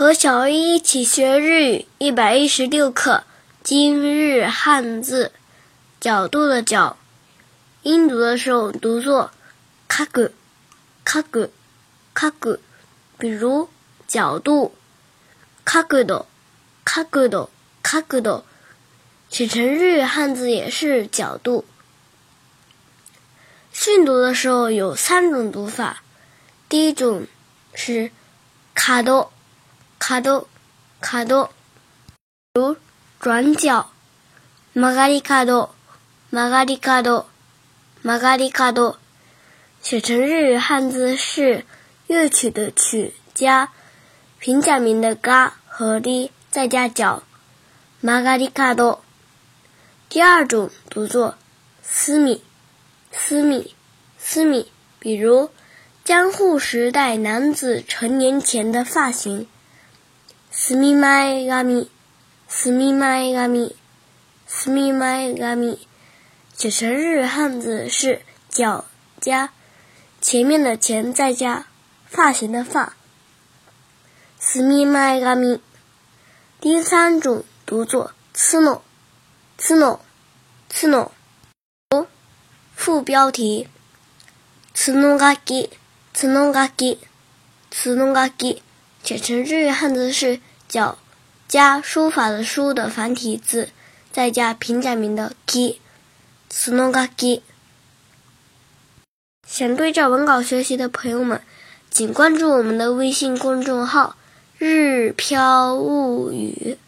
和小 A 一起学日语一百一十六课。今日汉字，角度的角，音读的时候读作かぐ、かぐ、かぐ。比如角度，角度、角度、角度。写成日语汉字也是角度。训读的时候有三种读法，第一种是卡多。 卡多，卡多，如转角，曲がり角，曲がり角，曲がり角，写成日语汉字是乐曲的曲加平假名的が和り，再加角，曲がり角。第二种读作私密，私密，私密，比如江户时代男子成年前的发型。 すみまえ髪、すみまえ髪、すみまえ髪，写成日汉字是角加前面的前再加发型的发。すみまえ髪。第三种读作つの、つの、つの。副标题：つのがき、つのがき、つのがき。写成日语汉字是 角加书法的书的繁体字，再加平假名的 ki，つのがき。想对照文稿学习的朋友们，请关注我们的微信公众号“日飘物语”。